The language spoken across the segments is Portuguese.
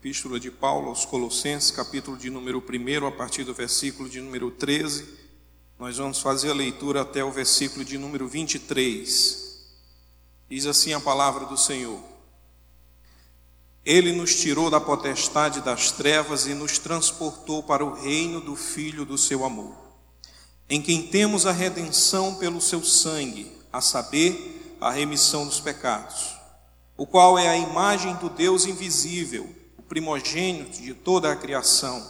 Epístola de Paulo aos Colossenses, capítulo de número 1, a partir do versículo de número 13. Nós vamos fazer a leitura até o versículo de número 23. Diz assim a palavra do Senhor: Ele nos tirou da potestade das trevas e nos transportou para o reino do Filho do seu amor, em quem temos a redenção pelo seu sangue, a saber, a remissão dos pecados, o qual é a imagem do Deus invisível primogênito de toda a criação,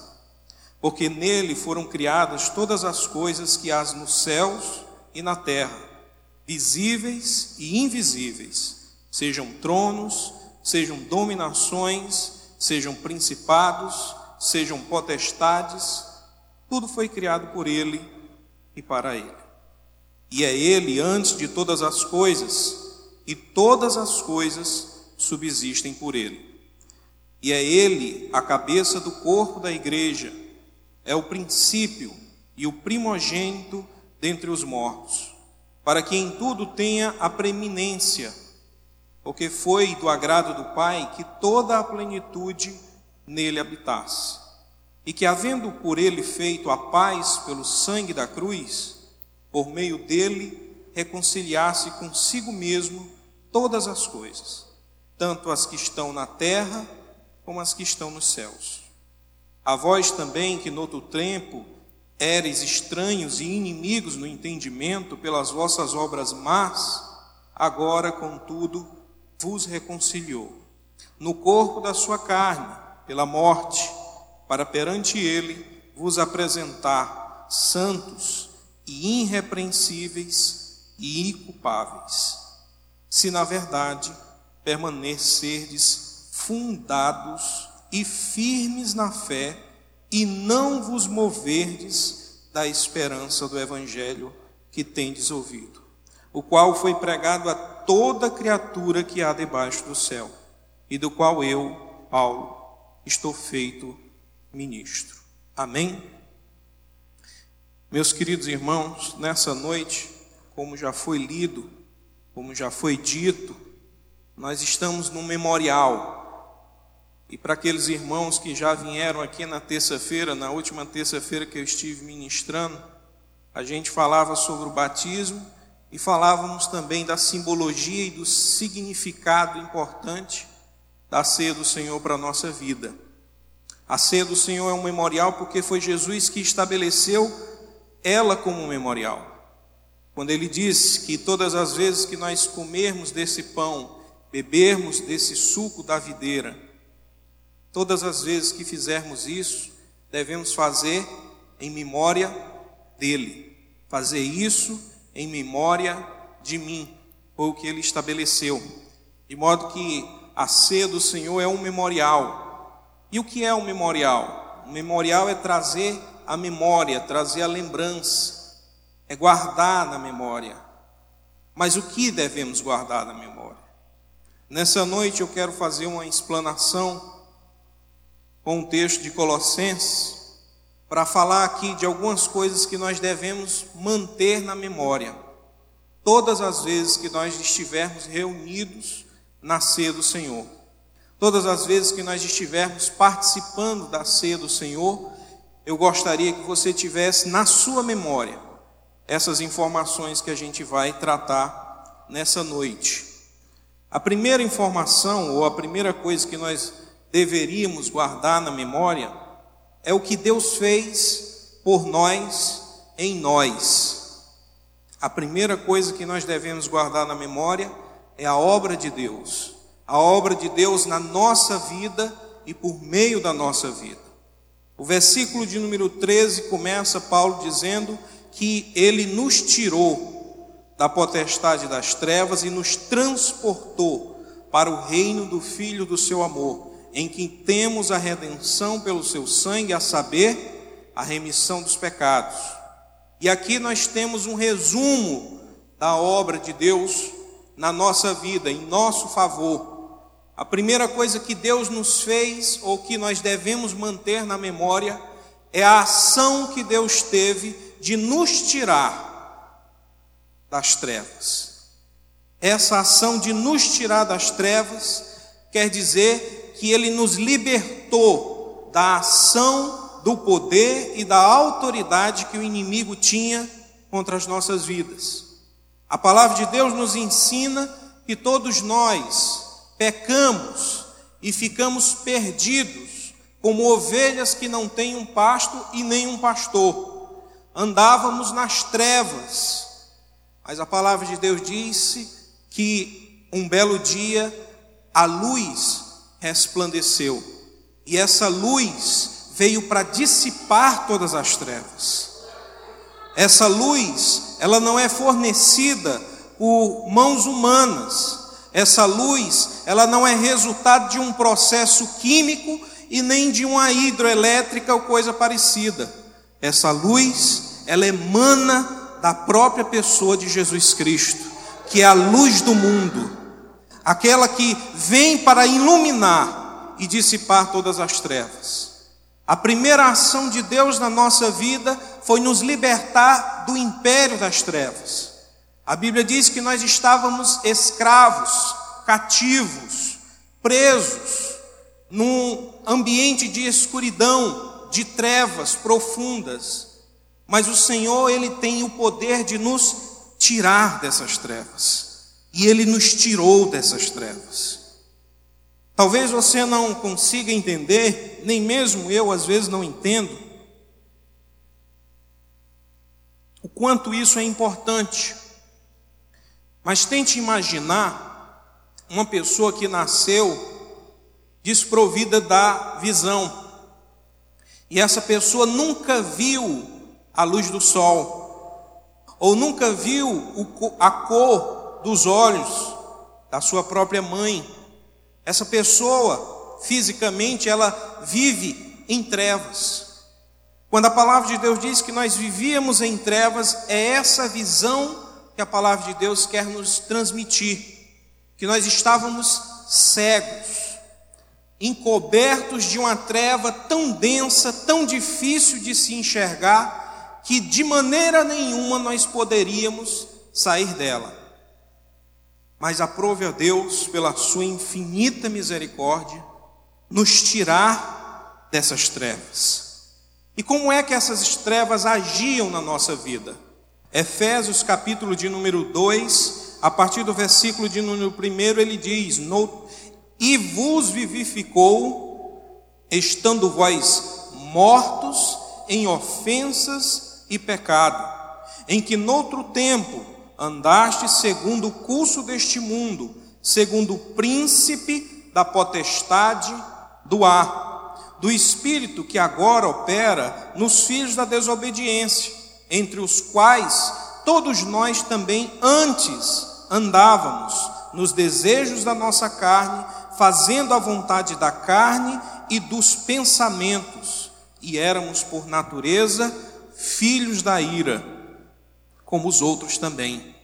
porque nele foram criadas todas as coisas que há nos céus e na terra, visíveis e invisíveis, sejam tronos, sejam dominações, sejam principados, sejam potestades, tudo foi criado por ele e para ele. E é ele antes de todas as coisas, e todas as coisas subsistem por ele. E é Ele a cabeça do corpo da igreja, é o princípio e o primogênito dentre os mortos, para que em tudo tenha a preeminência, porque foi do agrado do Pai que toda a plenitude nele habitasse, e que, havendo por ele feito a paz pelo sangue da cruz, por meio dele reconciliasse consigo mesmo todas as coisas, tanto as que estão na terra, como as que estão nos céus. A vós também, que no outro tempo éreis estranhos e inimigos no entendimento pelas vossas obras más, agora, contudo, vos reconciliou, no corpo da sua carne, pela morte, para perante ele vos apresentar santos e irrepreensíveis e inculpáveis, se na verdade permanecerdes fundados e firmes na fé, e não vos moverdes da esperança do Evangelho que tendes ouvido, o qual foi pregado a toda criatura que há debaixo do céu, e do qual eu, Paulo, estou feito ministro. Amém? Meus queridos irmãos, nessa noite, como já foi lido, como já foi dito, nós estamos no memorial e para aqueles irmãos que já vieram aqui na terça-feira, na última terça-feira que eu estive ministrando, a gente falava sobre o batismo e falávamos também da simbologia e do significado importante da ceia do Senhor para a nossa vida. A ceia do Senhor é um memorial porque foi Jesus que estabeleceu ela como um memorial. Quando ele disse que todas as vezes que nós comermos desse pão, bebermos desse suco da videira, Todas as vezes que fizermos isso, devemos fazer em memória dele. Fazer isso em memória de mim, foi o que ele estabeleceu. De modo que a ceia do Senhor é um memorial. E o que é um memorial? Um memorial é trazer a memória, trazer a lembrança, é guardar na memória. Mas o que devemos guardar na memória? Nessa noite eu quero fazer uma explanação com o texto de Colossenses para falar aqui de algumas coisas que nós devemos manter na memória, todas as vezes que nós estivermos reunidos na ceia do Senhor, todas as vezes que nós estivermos participando da ceia do Senhor, eu gostaria que você tivesse na sua memória essas informações que a gente vai tratar nessa noite. A primeira informação, ou a primeira coisa que nós deveríamos guardar na memória é o que Deus fez por nós em nós. A primeira coisa que nós devemos guardar na memória é a obra de Deus, a obra de Deus na nossa vida e por meio da nossa vida. O versículo de número 13 começa Paulo dizendo que ele nos tirou da potestade das trevas e nos transportou para o reino do Filho do seu amor em que temos a redenção pelo seu sangue, a saber, a remissão dos pecados. E aqui nós temos um resumo da obra de Deus na nossa vida, em nosso favor. A primeira coisa que Deus nos fez, ou que nós devemos manter na memória, é a ação que Deus teve de nos tirar das trevas. Essa ação de nos tirar das trevas quer dizer que ele nos libertou da ação, do poder e da autoridade que o inimigo tinha contra as nossas vidas. A palavra de Deus nos ensina que todos nós pecamos e ficamos perdidos, como ovelhas que não têm um pasto e nem um pastor. Andávamos nas trevas, mas a palavra de Deus disse que um belo dia a luz resplandeceu, e essa luz veio para dissipar todas as trevas. Essa luz, ela não é fornecida por mãos humanas. Essa luz, ela não é resultado de um processo químico e nem de uma hidroelétrica ou coisa parecida. Essa luz, ela emana da própria pessoa de Jesus Cristo, que é a luz do mundo, aquela que vem para iluminar e dissipar todas as trevas. A primeira ação de Deus na nossa vida foi nos libertar do império das trevas. A Bíblia diz que nós estávamos escravos, cativos, presos, num ambiente de escuridão, de trevas profundas. Mas o Senhor, Ele tem o poder de nos tirar dessas trevas. E Ele nos tirou dessas trevas. Talvez você não consiga entender, nem mesmo eu às vezes não entendo, o quanto isso é importante. Mas tente imaginar uma pessoa que nasceu desprovida da visão. E essa pessoa nunca viu a luz do sol, ou nunca viu a cor dos olhos da sua própria mãe. Essa pessoa, fisicamente, ela vive em trevas. Quando a palavra de Deus diz que nós vivíamos em trevas, é essa visão que a palavra de Deus quer nos transmitir, que nós estávamos cegos, encobertos de uma treva tão densa, tão difícil de se enxergar, que de maneira nenhuma nós poderíamos sair dela. Mas aprove a Deus, pela sua infinita misericórdia, nos tirar dessas trevas. E como é que essas trevas agiam na nossa vida? Efésios, capítulo de número 2, a partir do versículo de número 1, ele diz: no, E vos vivificou, estando vós mortos em ofensas e pecado, em que noutro tempo andaste segundo o curso deste mundo, segundo o príncipe da potestade do ar do espírito que agora opera nos filhos da desobediência, entre os quais todos nós também antes andávamos nos desejos da nossa carne, fazendo a vontade da carne e dos pensamentos, e éramos por natureza filhos da ira, como os outros também.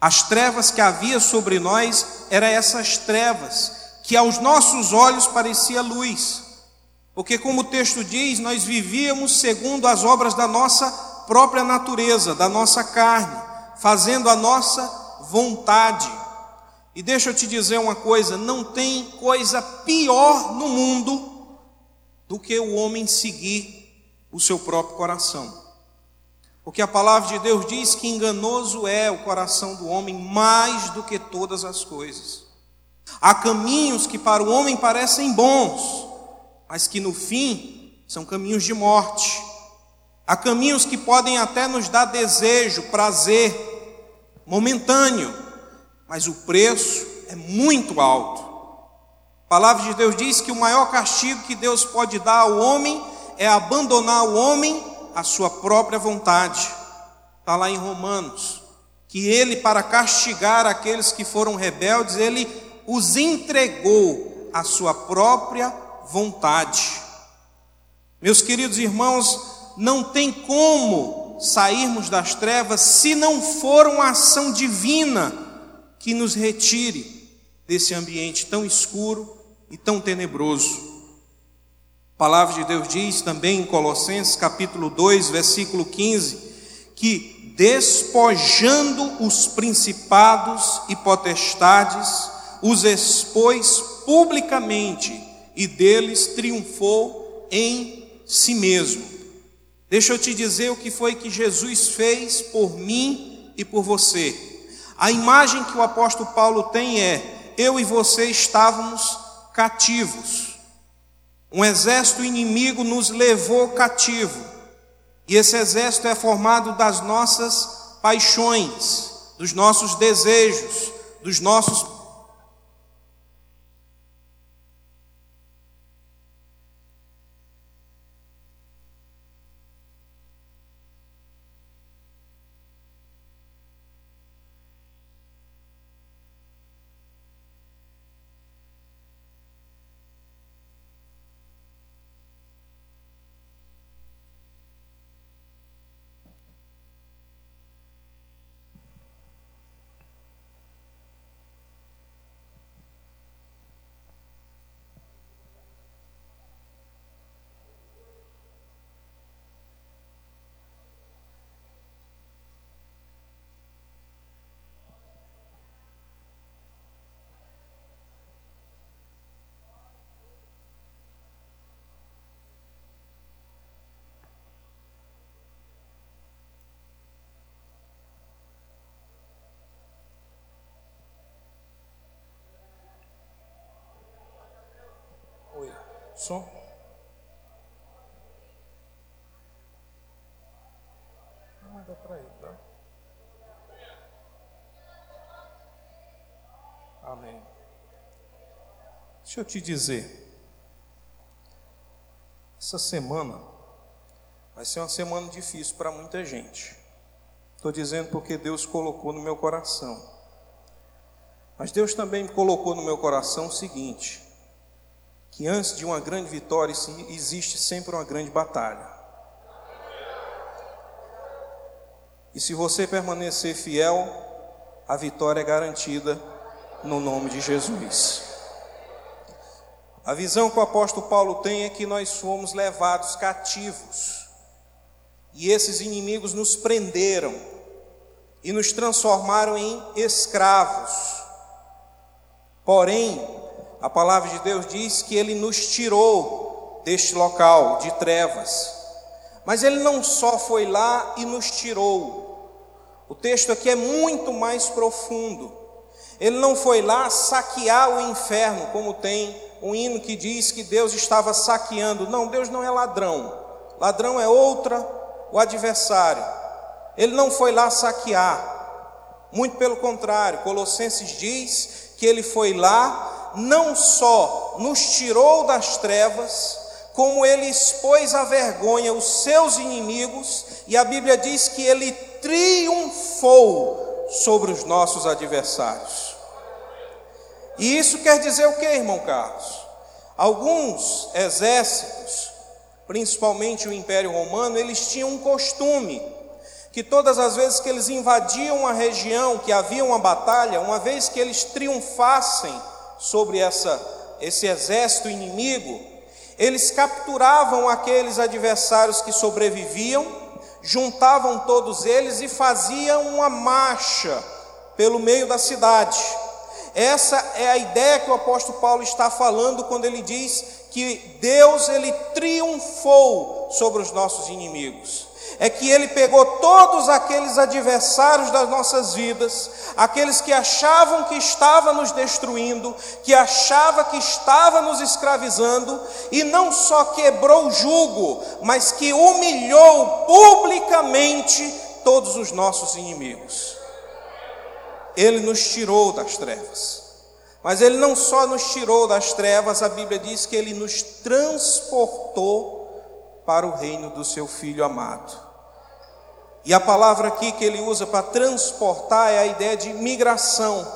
As trevas que havia sobre nós eram essas trevas que aos nossos olhos parecia luz porque, como o texto diz, nós vivíamos segundo as obras da nossa própria natureza, da nossa carne, fazendo a nossa vontade. E deixa eu te dizer uma coisa: não tem coisa pior no mundo do que o homem seguir o seu próprio coração. Porque a palavra de Deus diz que enganoso é o coração do homem mais do que todas as coisas. Há caminhos que para o homem parecem bons, mas que no fim são caminhos de morte. Há caminhos que podem até nos dar desejo, prazer momentâneo, mas o preço é muito alto. A palavra de Deus diz que o maior castigo que Deus pode dar ao homem é abandonar o homem à sua própria vontade. Está lá em Romanos. Que ele, para castigar aqueles que foram rebeldes, ele os entregou à sua própria vontade. Meus queridos irmãos, não tem como sairmos das trevas se não for uma ação divina que nos retire desse ambiente tão escuro e tão tenebroso. A palavra de Deus diz também em Colossenses capítulo 2, versículo 15, que despojando os principados e potestades, os expôs publicamente e deles triunfou em si mesmo. Deixa eu te dizer o que foi que Jesus fez por mim e por você. A imagem que o apóstolo Paulo tem é: eu e você estávamos cativos. Um exército inimigo nos levou cativo. E esse exército é formado das nossas paixões, dos nossos desejos, dos nossos Som. Ah, dá para ir, tá? Amém. Deixa eu te dizer. Essa semana vai ser uma semana difícil para muita gente. Estou dizendo porque Deus colocou no meu coração. Mas Deus também colocou no meu coração o seguinte: que antes de uma grande vitória existe sempre uma grande batalha. E se você permanecer fiel, a vitória é garantida no nome de Jesus. A visão que o apóstolo Paulo tem é que nós fomos levados cativos, e esses inimigos nos prenderam e nos transformaram em escravos. Porém, a palavra de Deus diz que ele nos tirou deste local de trevas. Mas ele não só foi lá e nos tirou. O texto aqui é muito mais profundo. Ele não foi lá saquear o inferno, como tem um hino que diz que Deus estava saqueando. Não, Deus não é ladrão. Ladrão é outra, o adversário. Ele não foi lá saquear. Muito pelo contrário, Colossenses diz que ele foi lá não só nos tirou das trevas, como ele expôs à vergonha os seus inimigos, e a Bíblia diz que ele triunfou sobre os nossos adversários. E isso quer dizer o que, irmão Carlos? Alguns exércitos, principalmente o Império Romano, eles tinham um costume que todas as vezes que eles invadiam uma região, que havia uma batalha, uma vez que eles triunfassem sobre essa, esse exército inimigo, eles capturavam aqueles adversários que sobreviviam, juntavam todos eles e faziam uma marcha pelo meio da cidade. Essa é a ideia que o apóstolo Paulo está falando quando ele diz que Deus ele triunfou sobre os nossos inimigos é que ele pegou todos aqueles adversários das nossas vidas, aqueles que achavam que estava nos destruindo, que achava que estava nos escravizando, e não só quebrou o jugo, mas que humilhou publicamente todos os nossos inimigos. Ele nos tirou das trevas. Mas ele não só nos tirou das trevas, a Bíblia diz que ele nos transportou para o reino do seu filho amado. E a palavra aqui que ele usa para transportar é a ideia de migração.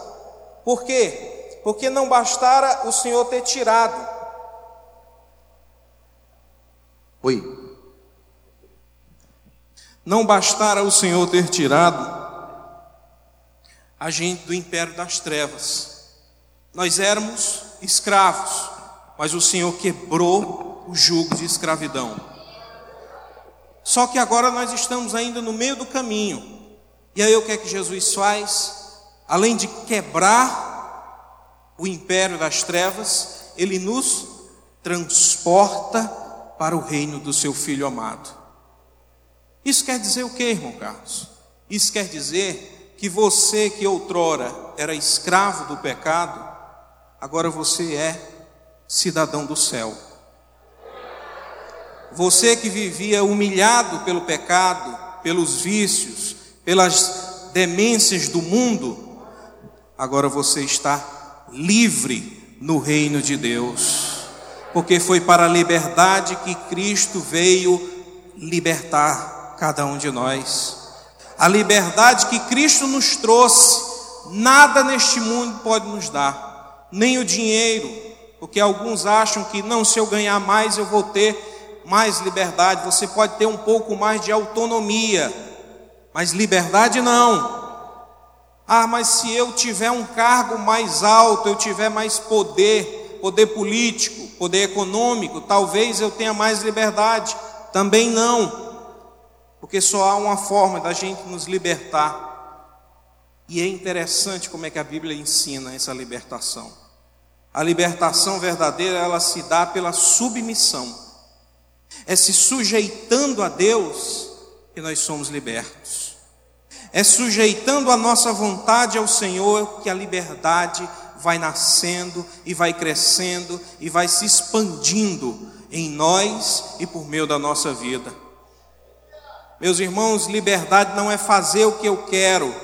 Por quê? Porque não bastara o Senhor ter tirado. Oi. Não bastara o Senhor ter tirado a gente do império das trevas. Nós éramos escravos, mas o Senhor quebrou o jugo de escravidão. Só que agora nós estamos ainda no meio do caminho. E aí o que é que Jesus faz? Além de quebrar o império das trevas, ele nos transporta para o reino do seu filho amado. Isso quer dizer o que, irmão Carlos? Isso quer dizer que você que outrora era escravo do pecado, agora você é cidadão do céu. Você que vivia humilhado pelo pecado, pelos vícios, pelas demências do mundo, agora você está livre no reino de Deus, porque foi para a liberdade que Cristo veio libertar cada um de nós. A liberdade que Cristo nos trouxe, nada neste mundo pode nos dar, nem o dinheiro, porque alguns acham que não, se eu ganhar mais, eu vou ter mais liberdade. Você pode ter um pouco mais de autonomia, mas liberdade não. Ah, mas se eu tiver um cargo mais alto, eu tiver mais poder, poder político, poder econômico, talvez eu tenha mais liberdade. Também não, porque só há uma forma da gente nos libertar. E é interessante como é que a Bíblia ensina essa libertação. A libertação verdadeira, ela se dá pela submissão. É se sujeitando a Deus que nós somos libertos. É sujeitando a nossa vontade ao Senhor que a liberdade vai nascendo e vai crescendo e vai se expandindo em nós e por meio da nossa vida. Meus irmãos, liberdade não é fazer o que eu quero,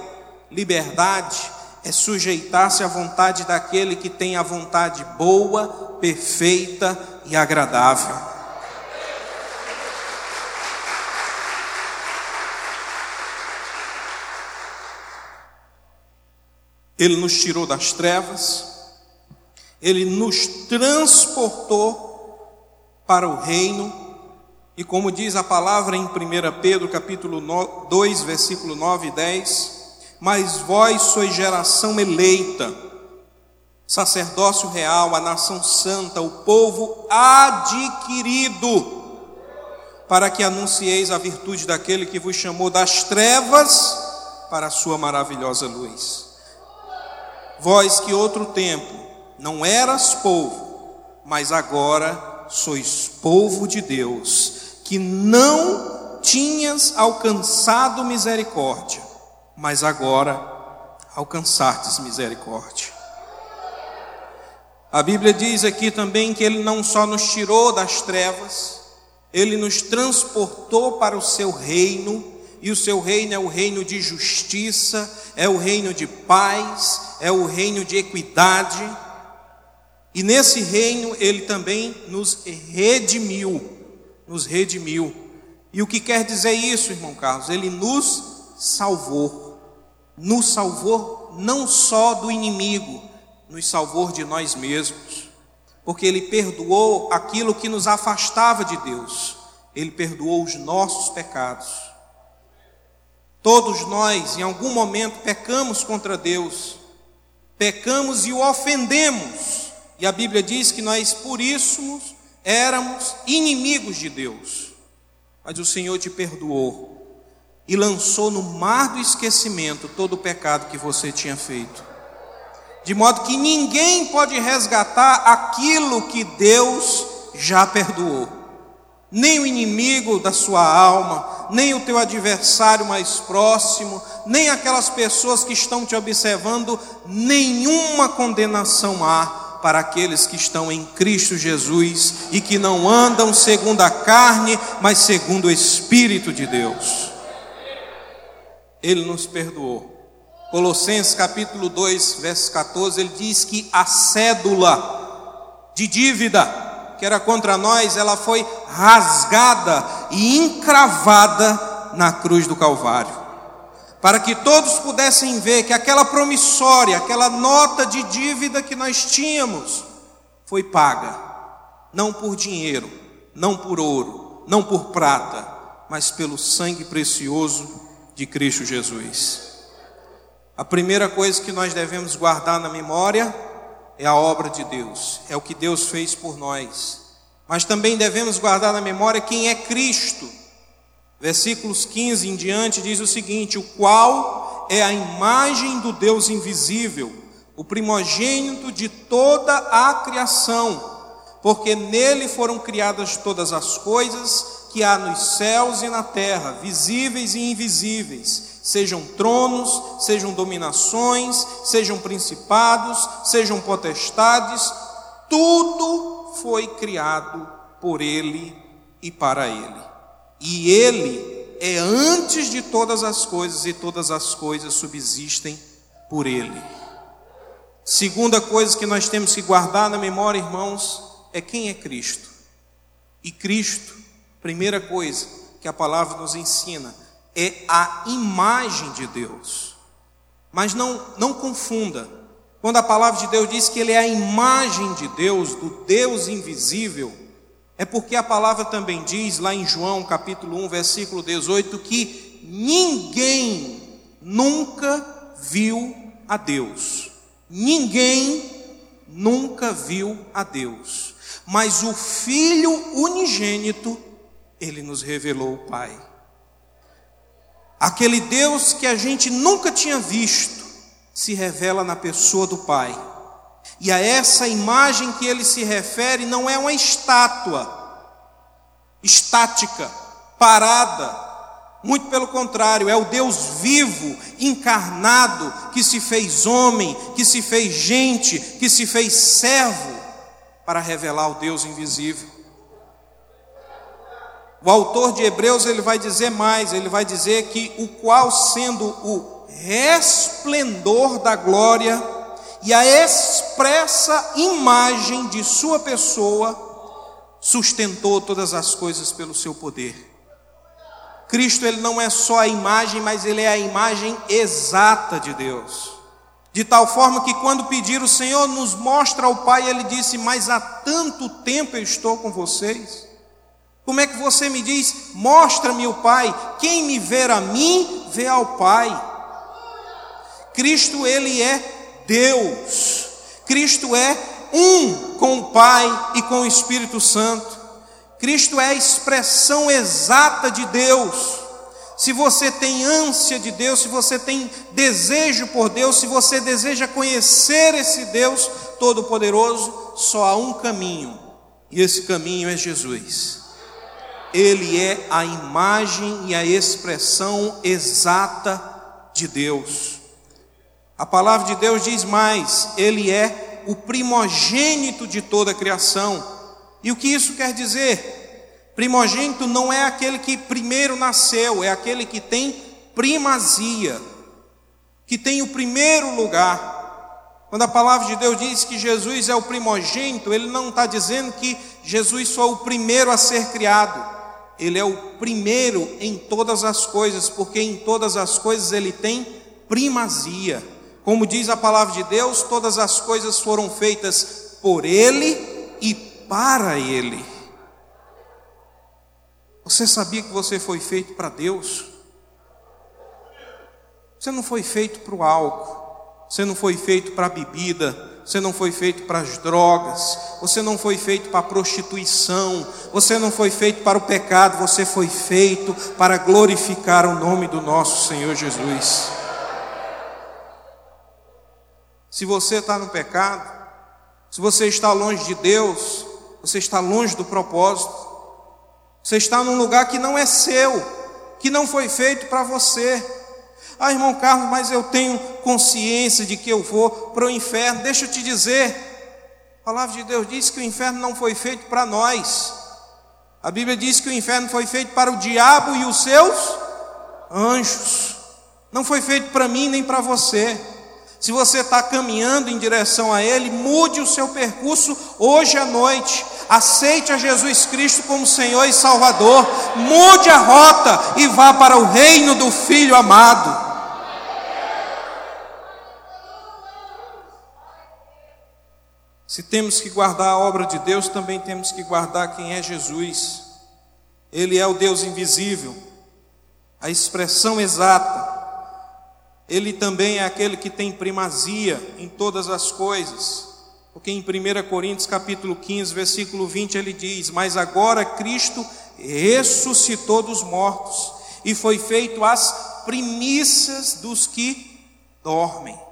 liberdade é sujeitar-se à vontade daquele que tem a vontade boa, perfeita e agradável. Ele nos tirou das trevas, ele nos transportou para o reino, e como diz a palavra em 1 Pedro capítulo 2, versículo 9 e 10, mas vós sois geração eleita, sacerdócio real, a nação santa, o povo adquirido, para que anuncieis a virtude daquele que vos chamou das trevas para a sua maravilhosa luz. Vós que outro tempo não eras povo, mas agora sois povo de Deus, que não tinhas alcançado misericórdia mas agora alcançastes misericórdia. A Bíblia diz aqui também que Ele não só nos tirou das trevas, Ele nos transportou para o seu reino, e o seu reino é o reino de justiça, é o reino de paz, é o reino de equidade, e nesse reino Ele também nos redimiu, nos redimiu. E o que quer dizer isso, irmão Carlos? Ele nos salvou nos salvou não só do inimigo, nos salvou de nós mesmos, porque Ele perdoou aquilo que nos afastava de Deus, Ele perdoou os nossos pecados. Todos nós, em algum momento, pecamos contra Deus, pecamos e o ofendemos, e a Bíblia diz que nós, por isso, éramos inimigos de Deus, mas o Senhor te perdoou e lançou no mar do esquecimento todo o pecado que você tinha feito. De modo que ninguém pode resgatar aquilo que Deus já perdoou. Nem o inimigo da sua alma, nem o teu adversário mais próximo, nem aquelas pessoas que estão te observando, nenhuma condenação há para aqueles que estão em Cristo Jesus e que não andam segundo a carne, mas segundo o Espírito de Deus. Ele nos perdoou. Colossenses capítulo 2, verso 14, ele diz que a cédula de dívida que era contra nós, ela foi rasgada e encravada na cruz do Calvário. Para que todos pudessem ver que aquela promissória, aquela nota de dívida que nós tínhamos, foi paga, não por dinheiro, não por ouro, não por prata, mas pelo sangue precioso de Cristo Jesus. A primeira coisa que nós devemos guardar na memória é a obra de Deus, é o que Deus fez por nós. Mas também devemos guardar na memória quem é Cristo. Versículos 15 em diante diz o seguinte: O qual é a imagem do Deus invisível, o primogênito de toda a criação, porque nele foram criadas todas as coisas que há nos céus e na terra, visíveis e invisíveis, sejam tronos, sejam dominações, sejam principados, sejam potestades, tudo foi criado por ele e para ele. E ele é antes de todas as coisas e todas as coisas subsistem por ele. Segunda coisa que nós temos que guardar na memória, irmãos, é quem é Cristo. E Cristo, primeira coisa que a palavra nos ensina, é a imagem de Deus. Mas não, não confunda. Quando a palavra de Deus diz que ele é a imagem de Deus, do Deus invisível, é porque a palavra também diz lá em João capítulo 1, versículo 18, que ninguém nunca viu a Deus. Ninguém nunca viu a Deus mas o Filho unigênito, ele nos revelou o Pai. Aquele Deus que a gente nunca tinha visto, se revela na pessoa do Pai. E a essa imagem que ele se refere não é uma estátua estática, parada, muito pelo contrário, é o Deus vivo, encarnado, que se fez homem, que se fez gente, que se fez servo para revelar o Deus invisível. O autor de Hebreus ele vai dizer mais, ele vai dizer que o qual sendo o resplendor da glória e a expressa imagem de sua pessoa sustentou todas as coisas pelo seu poder. Cristo ele não é só a imagem, mas ele é a imagem exata de Deus. De tal forma que quando pediram, o Senhor nos mostra ao Pai, ele disse: Mas há tanto tempo eu estou com vocês. Como é que você me diz, mostra-me o Pai? Quem me ver a mim, vê ao Pai. Cristo, ele é Deus. Cristo é um com o Pai e com o Espírito Santo. Cristo é a expressão exata de Deus se você tem ânsia de Deus, se você tem desejo por Deus, se você deseja conhecer esse Deus Todo-Poderoso, só há um caminho, e esse caminho é Jesus. Ele é a imagem e a expressão exata de Deus. A palavra de Deus diz mais: Ele é o primogênito de toda a criação. E o que isso quer dizer? Primogênito não é aquele que primeiro nasceu, é aquele que tem primazia, que tem o primeiro lugar. Quando a palavra de Deus diz que Jesus é o primogênito, ele não está dizendo que Jesus foi o primeiro a ser criado, ele é o primeiro em todas as coisas, porque em todas as coisas ele tem primazia. Como diz a palavra de Deus, todas as coisas foram feitas por ele e para ele. Você sabia que você foi feito para Deus? Você não foi feito para o álcool, você não foi feito para a bebida, você não foi feito para as drogas, você não foi feito para a prostituição, você não foi feito para o pecado, você foi feito para glorificar o nome do nosso Senhor Jesus. Se você está no pecado, se você está longe de Deus, você está longe do propósito. Você está num lugar que não é seu, que não foi feito para você. Ah, irmão Carlos, mas eu tenho consciência de que eu vou para o inferno. Deixa eu te dizer, a palavra de Deus diz que o inferno não foi feito para nós. A Bíblia diz que o inferno foi feito para o diabo e os seus anjos. Não foi feito para mim nem para você. Se você está caminhando em direção a Ele, mude o seu percurso hoje à noite. Aceite a Jesus Cristo como Senhor e Salvador. Mude a rota e vá para o reino do Filho amado. Se temos que guardar a obra de Deus, também temos que guardar quem é Jesus. Ele é o Deus invisível, a expressão exata. Ele também é aquele que tem primazia em todas as coisas. Porque em 1 Coríntios capítulo 15, versículo 20, ele diz: Mas agora Cristo ressuscitou dos mortos e foi feito as primícias dos que dormem.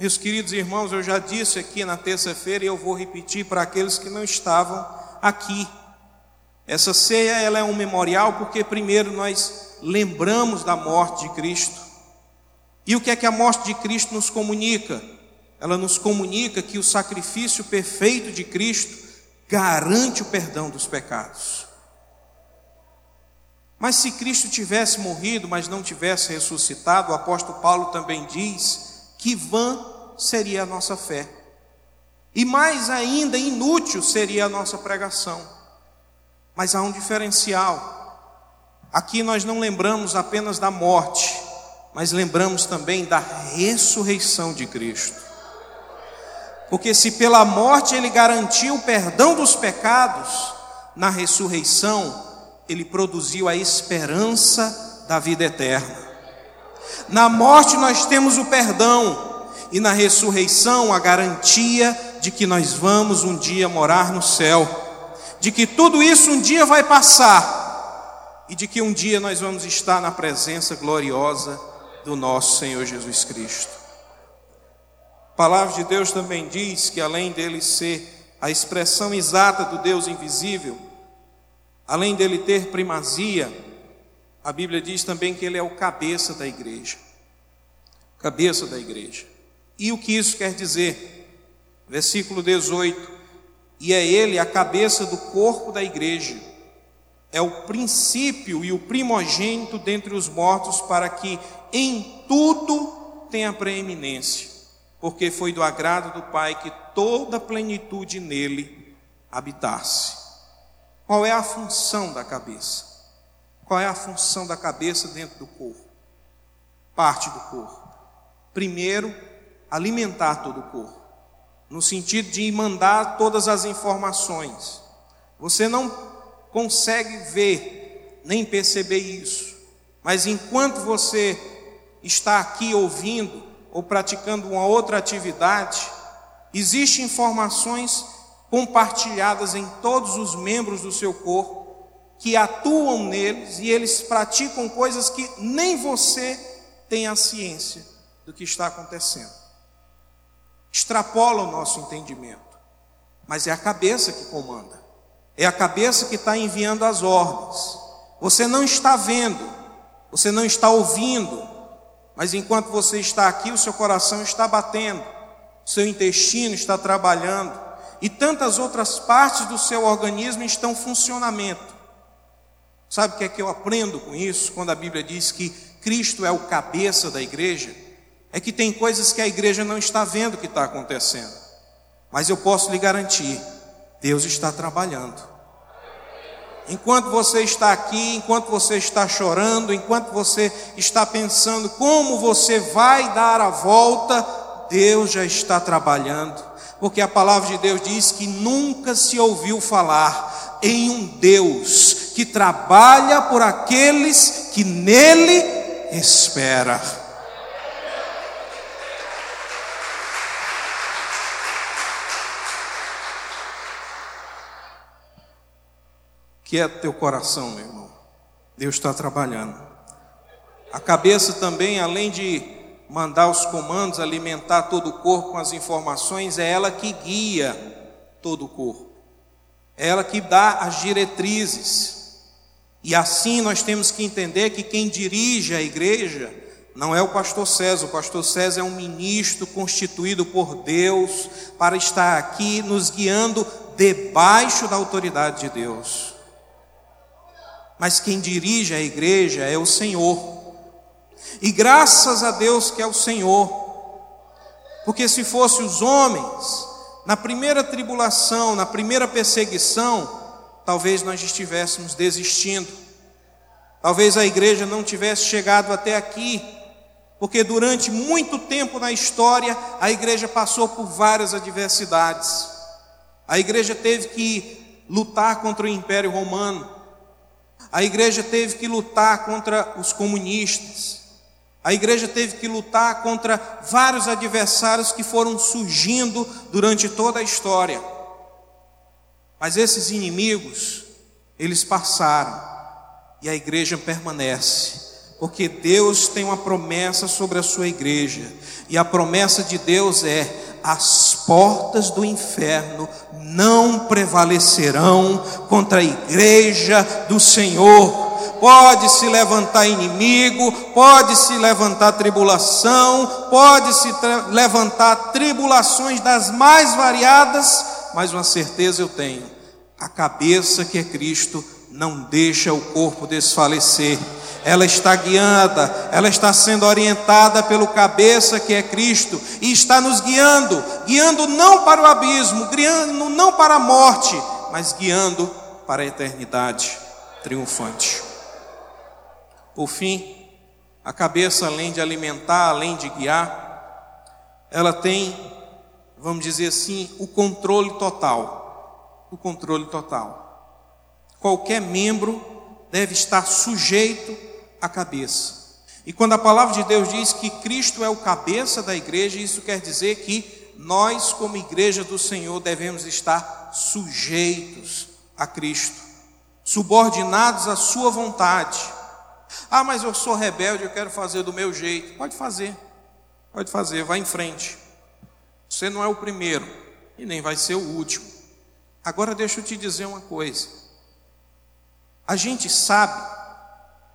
Meus queridos irmãos, eu já disse aqui na terça-feira e eu vou repetir para aqueles que não estavam aqui. Essa ceia ela é um memorial porque primeiro nós lembramos da morte de Cristo. E o que é que a morte de Cristo nos comunica? Ela nos comunica que o sacrifício perfeito de Cristo garante o perdão dos pecados. Mas se Cristo tivesse morrido, mas não tivesse ressuscitado, o apóstolo Paulo também diz que vã seria a nossa fé. E mais ainda, inútil seria a nossa pregação. Mas há um diferencial. Aqui nós não lembramos apenas da morte, mas lembramos também da ressurreição de Cristo. Porque se pela morte ele garantiu o perdão dos pecados, na ressurreição ele produziu a esperança da vida eterna. Na morte nós temos o perdão, e na ressurreição a garantia de que nós vamos um dia morar no céu, de que tudo isso um dia vai passar, e de que um dia nós vamos estar na presença gloriosa do nosso Senhor Jesus Cristo. A palavra de Deus também diz que além dele ser a expressão exata do Deus invisível, além dele ter primazia, a Bíblia diz também que ele é o cabeça da igreja. Cabeça da igreja. E o que isso quer dizer? Versículo 18: E é ele a cabeça do corpo da igreja, é o princípio e o primogênito dentre os mortos, para que em tudo tenha preeminência, porque foi do agrado do Pai que toda a plenitude nele habitasse. Qual é a função da cabeça? Qual é a função da cabeça dentro do corpo? Parte do corpo. Primeiro, alimentar todo o corpo, no sentido de mandar todas as informações. Você não consegue ver nem perceber isso, mas enquanto você está aqui ouvindo ou praticando uma outra atividade, existem informações compartilhadas em todos os membros do seu corpo que atuam neles e eles praticam coisas que nem você tem a ciência do que está acontecendo. Extrapola o nosso entendimento, mas é a cabeça que comanda, é a cabeça que está enviando as ordens. Você não está vendo, você não está ouvindo, mas enquanto você está aqui, o seu coração está batendo, o seu intestino está trabalhando e tantas outras partes do seu organismo estão em funcionamento. Sabe o que é que eu aprendo com isso? Quando a Bíblia diz que Cristo é o cabeça da igreja, é que tem coisas que a igreja não está vendo que está acontecendo. Mas eu posso lhe garantir: Deus está trabalhando. Enquanto você está aqui, enquanto você está chorando, enquanto você está pensando como você vai dar a volta, Deus já está trabalhando, porque a palavra de Deus diz que nunca se ouviu falar em um Deus que trabalha por aqueles que nele espera. Que é teu coração, meu irmão. Deus está trabalhando. A cabeça também, além de mandar os comandos, alimentar todo o corpo com as informações, é ela que guia todo o corpo. É ela que dá as diretrizes. E assim nós temos que entender que quem dirige a igreja não é o pastor César, o pastor César é um ministro constituído por Deus para estar aqui nos guiando debaixo da autoridade de Deus. Mas quem dirige a igreja é o Senhor. E graças a Deus que é o Senhor. Porque se fossem os homens, na primeira tribulação, na primeira perseguição, talvez nós estivéssemos desistindo. Talvez a igreja não tivesse chegado até aqui, porque durante muito tempo na história a igreja passou por várias adversidades. A igreja teve que lutar contra o Império Romano. A igreja teve que lutar contra os comunistas. A igreja teve que lutar contra vários adversários que foram surgindo durante toda a história. Mas esses inimigos, eles passaram e a igreja permanece, porque Deus tem uma promessa sobre a sua igreja, e a promessa de Deus é: as portas do inferno não prevalecerão contra a igreja do Senhor. Pode se levantar inimigo, pode se levantar tribulação, pode se levantar tribulações das mais variadas, mas uma certeza eu tenho: a cabeça que é Cristo não deixa o corpo desfalecer ela está guiada, ela está sendo orientada pelo cabeça que é Cristo e está nos guiando, guiando não para o abismo, guiando não para a morte, mas guiando para a eternidade triunfante. Por fim, a cabeça, além de alimentar, além de guiar, ela tem, vamos dizer assim, o controle total. O controle total. Qualquer membro deve estar sujeito a cabeça. E quando a palavra de Deus diz que Cristo é o cabeça da igreja, isso quer dizer que nós, como igreja do Senhor, devemos estar sujeitos a Cristo, subordinados à Sua vontade. Ah, mas eu sou rebelde, eu quero fazer do meu jeito. Pode fazer, pode fazer, vai em frente. Você não é o primeiro e nem vai ser o último. Agora deixa eu te dizer uma coisa. A gente sabe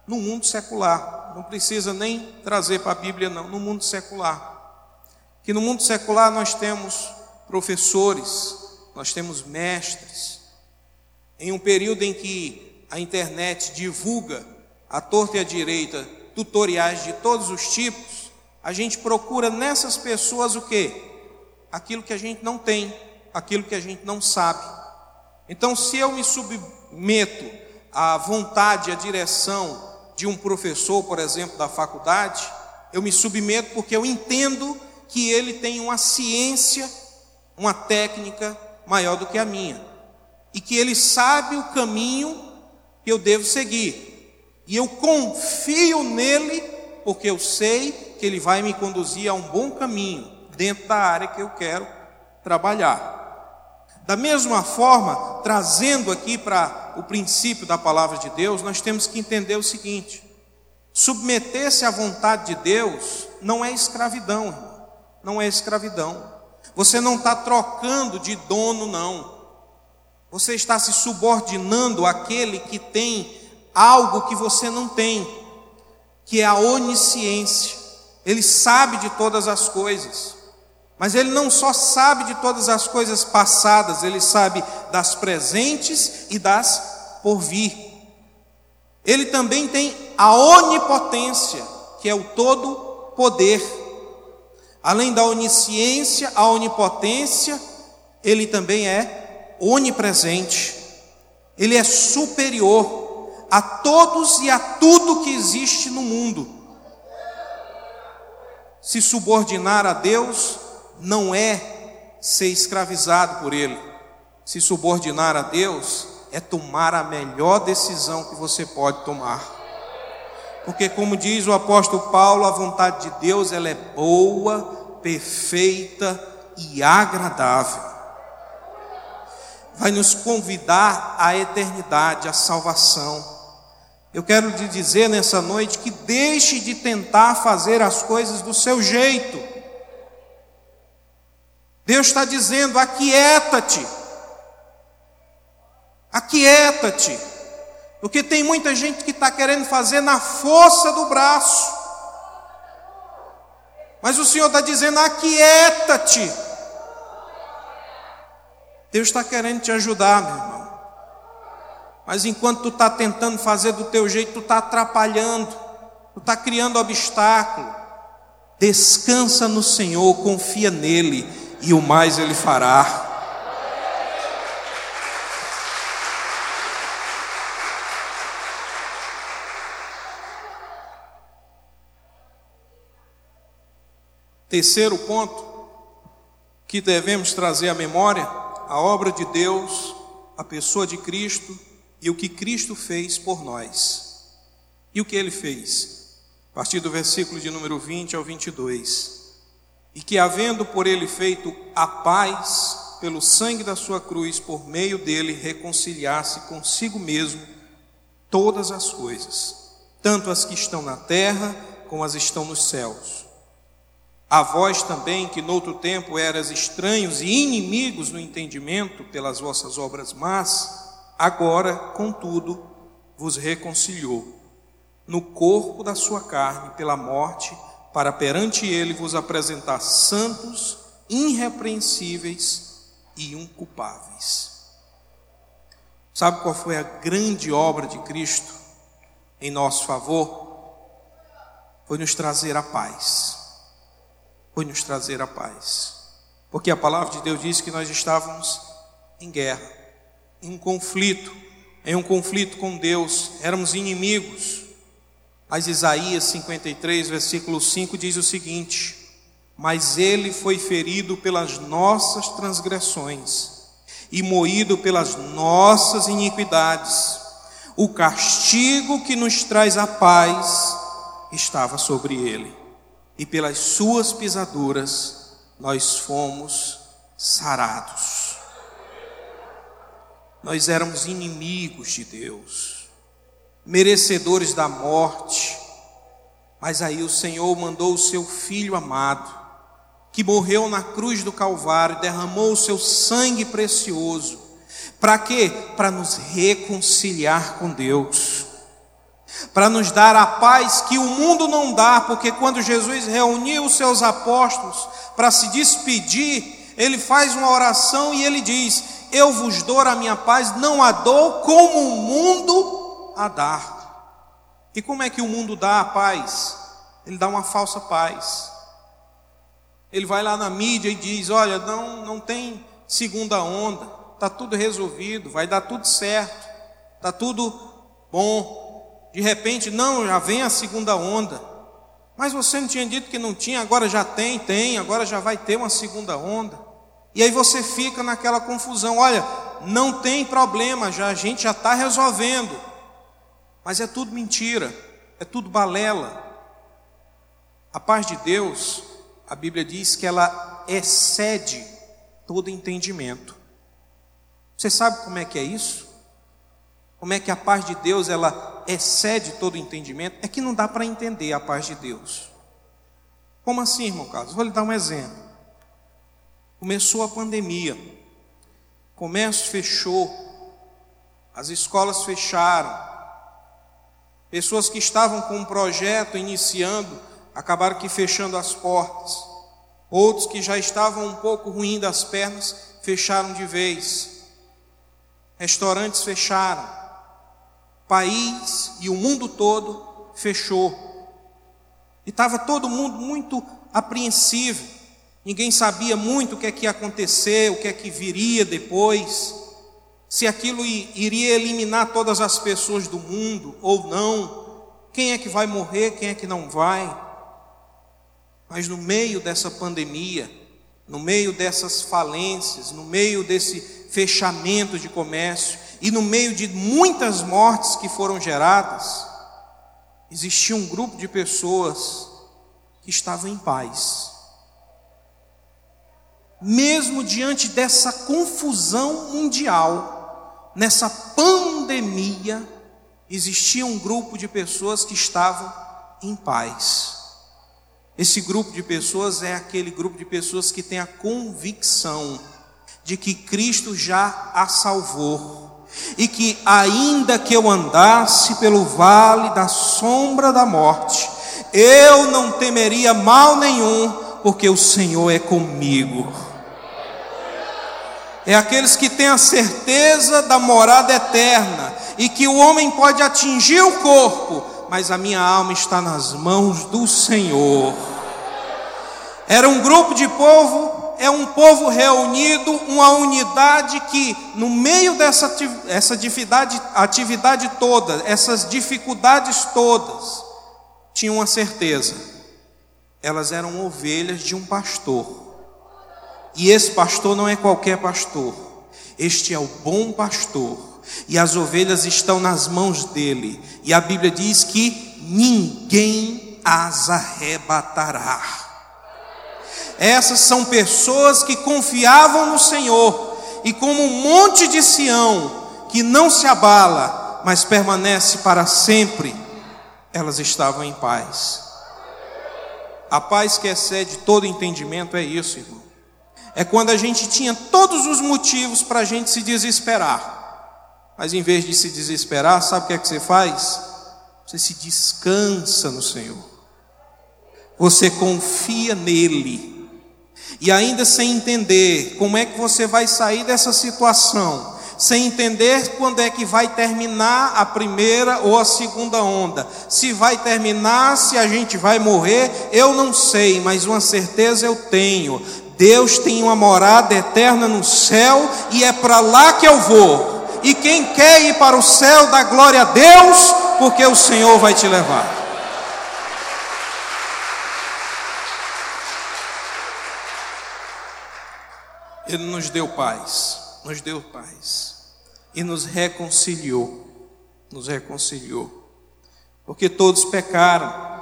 no mundo secular. Não precisa nem trazer para a Bíblia, não, no mundo secular. Que no mundo secular nós temos professores, nós temos mestres. Em um período em que a internet divulga a torta e a direita tutoriais de todos os tipos, a gente procura nessas pessoas o que? Aquilo que a gente não tem, aquilo que a gente não sabe. Então, se eu me submeto à vontade, à direção de um professor, por exemplo, da faculdade, eu me submeto porque eu entendo que ele tem uma ciência, uma técnica maior do que a minha, e que ele sabe o caminho que eu devo seguir. E eu confio nele, porque eu sei que ele vai me conduzir a um bom caminho dentro da área que eu quero trabalhar. Da mesma forma, trazendo aqui para o princípio da palavra de Deus, nós temos que entender o seguinte: submeter-se à vontade de Deus não é escravidão, irmão. não é escravidão. Você não está trocando de dono, não. Você está se subordinando àquele que tem algo que você não tem, que é a onisciência. Ele sabe de todas as coisas. Mas ele não só sabe de todas as coisas passadas, ele sabe das presentes e das por vir. Ele também tem a onipotência, que é o todo poder. Além da onisciência, a onipotência, ele também é onipresente. Ele é superior a todos e a tudo que existe no mundo. Se subordinar a Deus não é ser escravizado por Ele. Se subordinar a Deus é tomar a melhor decisão que você pode tomar. Porque, como diz o apóstolo Paulo, a vontade de Deus ela é boa, perfeita e agradável. Vai nos convidar à eternidade, à salvação. Eu quero lhe dizer nessa noite que deixe de tentar fazer as coisas do seu jeito. Deus está dizendo: aquieta-te, aquieta-te, porque tem muita gente que está querendo fazer na força do braço, mas o Senhor está dizendo: aquieta-te. Deus está querendo te ajudar, meu irmão. Mas enquanto tu está tentando fazer do teu jeito, tu está atrapalhando, tu está criando obstáculo. Descansa no Senhor, confia nele e o mais Ele fará. Terceiro ponto que devemos trazer à memória: a obra de Deus, a pessoa de Cristo e o que Cristo fez por nós. E o que ele fez? A partir do versículo de número 20 ao 22 e que, havendo por ele feito a paz pelo sangue da sua cruz, por meio dele reconciliasse consigo mesmo todas as coisas, tanto as que estão na terra como as estão nos céus. A vós também, que noutro tempo eras estranhos e inimigos no entendimento pelas vossas obras más, agora, contudo, vos reconciliou no corpo da sua carne pela morte, para perante ele vos apresentar santos, irrepreensíveis e inculpáveis. Sabe qual foi a grande obra de Cristo em nosso favor? Foi nos trazer a paz. Foi nos trazer a paz. Porque a palavra de Deus diz que nós estávamos em guerra, em um conflito, em um conflito com Deus, éramos inimigos. Mas Isaías 53, versículo 5 diz o seguinte: Mas ele foi ferido pelas nossas transgressões e moído pelas nossas iniquidades. O castigo que nos traz a paz estava sobre ele, e pelas suas pisaduras nós fomos sarados. Nós éramos inimigos de Deus, merecedores da morte, mas aí o Senhor mandou o seu filho amado que morreu na cruz do Calvário, derramou o seu sangue precioso. Para quê? Para nos reconciliar com Deus. Para nos dar a paz que o mundo não dá, porque quando Jesus reuniu os seus apóstolos para se despedir, ele faz uma oração e ele diz: Eu vos dou a minha paz, não a dou como o mundo a dá. E como é que o mundo dá a paz? Ele dá uma falsa paz. Ele vai lá na mídia e diz: Olha, não, não tem segunda onda, está tudo resolvido, vai dar tudo certo, está tudo bom. De repente, não, já vem a segunda onda. Mas você não tinha dito que não tinha, agora já tem, tem, agora já vai ter uma segunda onda. E aí você fica naquela confusão: olha, não tem problema, já a gente já está resolvendo. Mas é tudo mentira, é tudo balela. A paz de Deus a Bíblia diz que ela excede todo entendimento. Você sabe como é que é isso? Como é que a paz de Deus ela excede todo entendimento? É que não dá para entender a paz de Deus. Como assim, irmão Carlos? Vou lhe dar um exemplo. Começou a pandemia, o comércio fechou, as escolas fecharam, pessoas que estavam com um projeto iniciando acabaram que fechando as portas. Outros que já estavam um pouco ruim das pernas, fecharam de vez. Restaurantes fecharam. País e o mundo todo fechou. E estava todo mundo muito apreensivo. Ninguém sabia muito o que é que ia acontecer, o que é que viria depois, se aquilo iria eliminar todas as pessoas do mundo ou não, quem é que vai morrer, quem é que não vai. Mas no meio dessa pandemia, no meio dessas falências, no meio desse fechamento de comércio e no meio de muitas mortes que foram geradas, existia um grupo de pessoas que estavam em paz. Mesmo diante dessa confusão mundial, nessa pandemia, existia um grupo de pessoas que estavam em paz. Esse grupo de pessoas é aquele grupo de pessoas que tem a convicção de que Cristo já a salvou e que, ainda que eu andasse pelo vale da sombra da morte, eu não temeria mal nenhum, porque o Senhor é comigo. É aqueles que têm a certeza da morada eterna e que o homem pode atingir o corpo, mas a minha alma está nas mãos do Senhor. Era um grupo de povo, é um povo reunido, uma unidade que, no meio dessa essa atividade, atividade toda, essas dificuldades todas, tinha uma certeza: elas eram ovelhas de um pastor. E esse pastor não é qualquer pastor, este é o bom pastor e as ovelhas estão nas mãos dele. E a Bíblia diz que ninguém as arrebatará. Essas são pessoas que confiavam no Senhor e como um monte de Sião que não se abala, mas permanece para sempre. elas estavam em paz. A paz que excede todo entendimento é isso, irmão. É quando a gente tinha todos os motivos para a gente se desesperar. Mas em vez de se desesperar, sabe o que é que você faz? Você se descansa no Senhor. Você confia nele. E ainda sem entender como é que você vai sair dessa situação, sem entender quando é que vai terminar a primeira ou a segunda onda. Se vai terminar, se a gente vai morrer, eu não sei, mas uma certeza eu tenho: Deus tem uma morada eterna no céu e é para lá que eu vou. E quem quer ir para o céu, dá glória a Deus, porque o Senhor vai te levar. Ele nos deu paz nos deu paz e nos reconciliou. Nos reconciliou. Porque todos pecaram.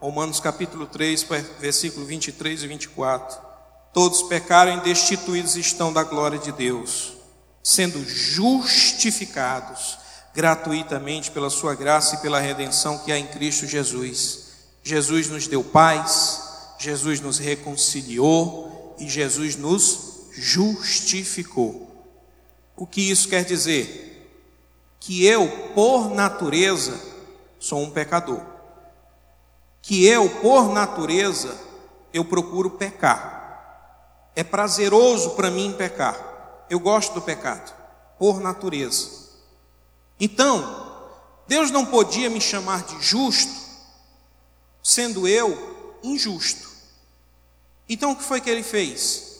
Romanos capítulo 3, versículo 23 e 24. Todos pecaram e destituídos estão da glória de Deus, sendo justificados gratuitamente pela sua graça e pela redenção que há em Cristo Jesus. Jesus nos deu paz, Jesus nos reconciliou e Jesus nos justificou. O que isso quer dizer? Que eu, por natureza, sou um pecador. Que eu, por natureza, eu procuro pecar. É prazeroso para mim pecar. Eu gosto do pecado, por natureza. Então, Deus não podia me chamar de justo, sendo eu injusto. Então, o que foi que ele fez?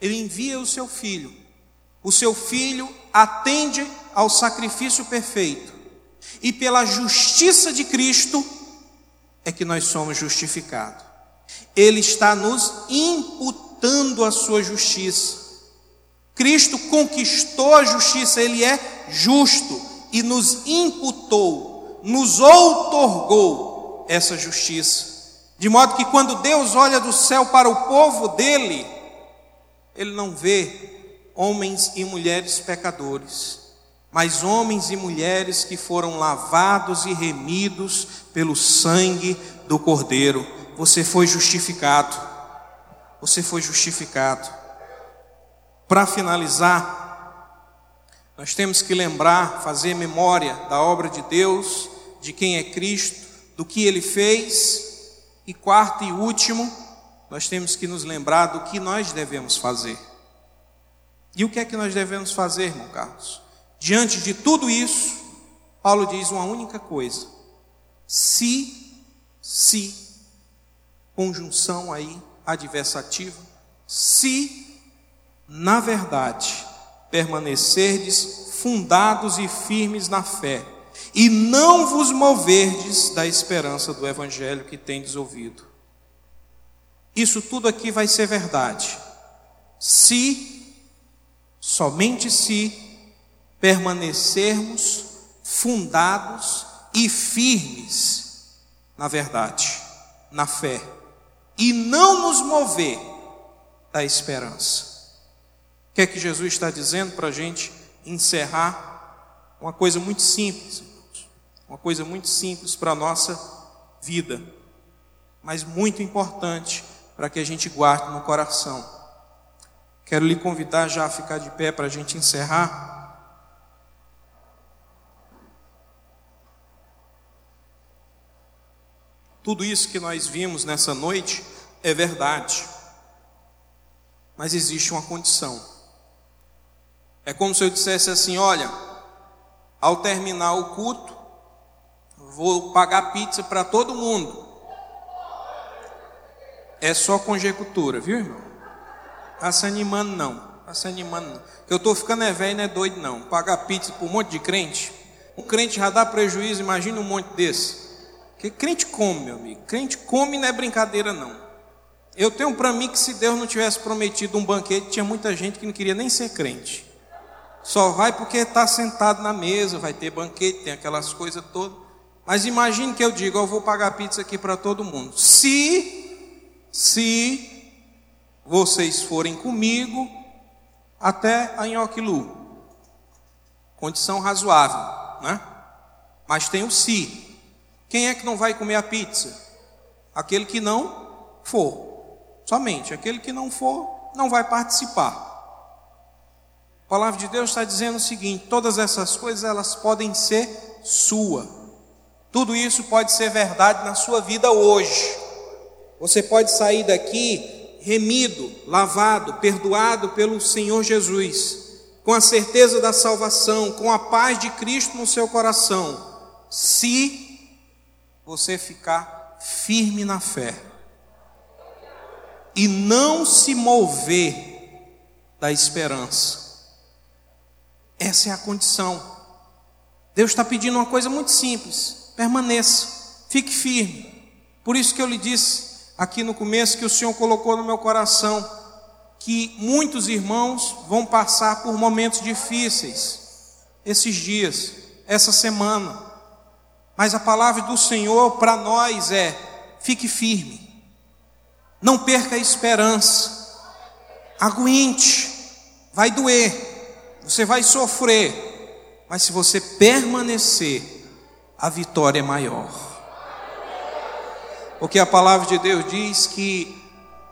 ele envia o seu filho. O seu filho atende ao sacrifício perfeito. E pela justiça de Cristo é que nós somos justificados. Ele está nos imputando a sua justiça. Cristo conquistou a justiça, ele é justo e nos imputou, nos outorgou essa justiça. De modo que quando Deus olha do céu para o povo dele, ele não vê homens e mulheres pecadores, mas homens e mulheres que foram lavados e remidos pelo sangue do Cordeiro. Você foi justificado. Você foi justificado. Para finalizar, nós temos que lembrar, fazer memória da obra de Deus, de quem é Cristo, do que ele fez, e quarto e último, nós temos que nos lembrar do que nós devemos fazer. E o que é que nós devemos fazer, irmão Carlos? Diante de tudo isso, Paulo diz uma única coisa: se, se, conjunção aí adversativa, se, na verdade, permanecerdes fundados e firmes na fé, e não vos moverdes da esperança do evangelho que tendes ouvido isso tudo aqui vai ser verdade. Se, somente se, permanecermos fundados e firmes na verdade, na fé, e não nos mover da esperança. O que é que Jesus está dizendo para a gente encerrar? Uma coisa muito simples, uma coisa muito simples para a nossa vida, mas muito importante para que a gente guarde no coração. Quero lhe convidar já a ficar de pé para a gente encerrar. Tudo isso que nós vimos nessa noite é verdade, mas existe uma condição. É como se eu dissesse assim: olha, ao terminar o culto, vou pagar pizza para todo mundo é só conjectura, viu, irmão? Está se animando, não. Está se animando, não. Eu estou ficando é velho, não é doido, não. Pagar pizza para um monte de crente. Um crente já dá prejuízo, imagina um monte desse. Que crente come, meu amigo. Crente come não é brincadeira, não. Eu tenho para mim que se Deus não tivesse prometido um banquete, tinha muita gente que não queria nem ser crente. Só vai porque está sentado na mesa, vai ter banquete, tem aquelas coisas todas. Mas imagine que eu digo, eu vou pagar pizza aqui para todo mundo. Se se vocês forem comigo até a Inhoquilu. Condição razoável, né? Mas tem o se. Quem é que não vai comer a pizza? Aquele que não for. Somente aquele que não for, não vai participar. A palavra de Deus está dizendo o seguinte: todas essas coisas elas podem ser sua. Tudo isso pode ser verdade na sua vida hoje. Você pode sair daqui remido, lavado, perdoado pelo Senhor Jesus, com a certeza da salvação, com a paz de Cristo no seu coração, se você ficar firme na fé e não se mover da esperança. Essa é a condição. Deus está pedindo uma coisa muito simples: permaneça, fique firme. Por isso que eu lhe disse aqui no começo que o Senhor colocou no meu coração que muitos irmãos vão passar por momentos difíceis esses dias, essa semana. Mas a palavra do Senhor para nós é: fique firme, não perca a esperança, aguente, vai doer, você vai sofrer, mas se você permanecer, a vitória é maior. Porque a palavra de Deus diz que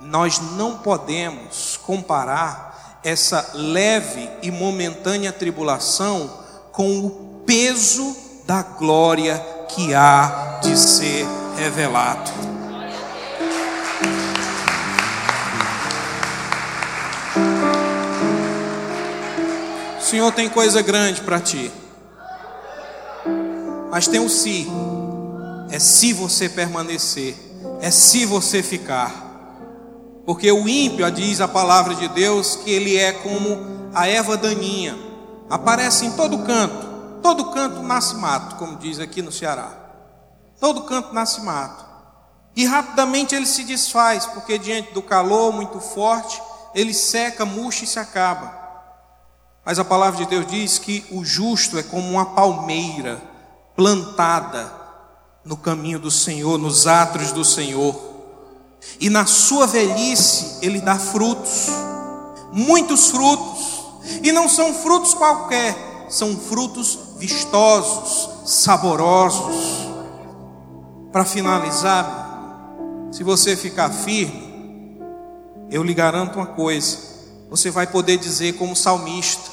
nós não podemos comparar essa leve e momentânea tribulação com o peso da glória que há de ser revelado. Senhor tem coisa grande para ti. Mas tem um se. É se você permanecer. É se você ficar. Porque o ímpio, diz a palavra de Deus, que ele é como a erva daninha. Aparece em todo canto. Todo canto nasce mato, como diz aqui no Ceará. Todo canto nasce mato. E rapidamente ele se desfaz, porque diante do calor muito forte, ele seca, murcha e se acaba. Mas a palavra de Deus diz que o justo é como uma palmeira plantada no caminho do Senhor, nos atos do Senhor. E na sua velhice ele dá frutos, muitos frutos. E não são frutos qualquer, são frutos vistosos, saborosos. Para finalizar, se você ficar firme, eu lhe garanto uma coisa: você vai poder dizer, como salmista,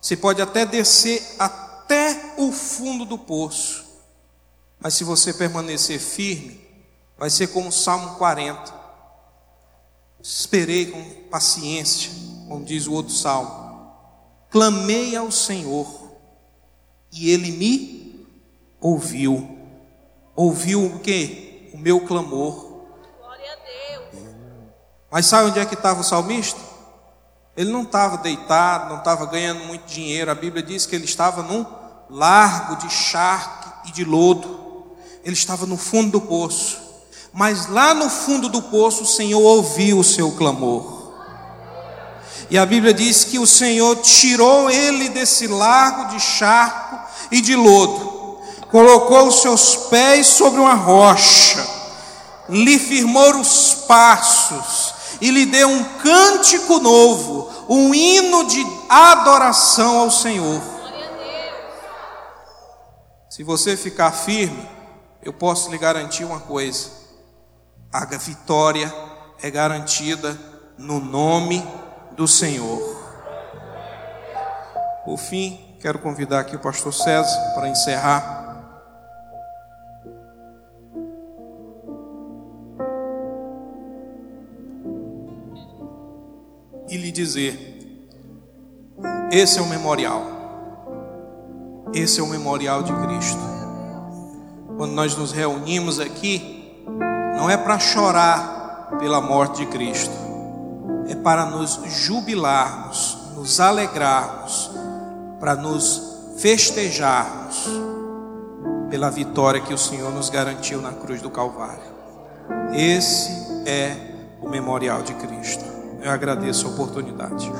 você pode até descer até o fundo do poço, mas se você permanecer firme, vai ser como o Salmo 40. Esperei com paciência, como diz o outro salmo. Clamei ao Senhor e ele me ouviu. Ouviu o que? O meu clamor. Glória a Deus. Mas sabe onde é que estava o salmista? Ele não estava deitado, não estava ganhando muito dinheiro. A Bíblia diz que ele estava num largo de charque e de lodo. Ele estava no fundo do poço. Mas lá no fundo do poço o Senhor ouviu o seu clamor. E a Bíblia diz que o Senhor tirou ele desse largo de charco e de lodo, colocou os seus pés sobre uma rocha, lhe firmou os passos e lhe deu um cântico novo, um hino de adoração ao Senhor. Se você ficar firme, eu posso lhe garantir uma coisa: a vitória é garantida no nome do Senhor. Por fim, quero convidar aqui o pastor César para encerrar. e lhe dizer: esse é o memorial. Esse é o memorial de Cristo. Quando nós nos reunimos aqui, não é para chorar pela morte de Cristo, é para nos jubilarmos, nos alegrarmos, para nos festejarmos pela vitória que o Senhor nos garantiu na cruz do Calvário. Esse é o memorial de Cristo. Eu agradeço a oportunidade.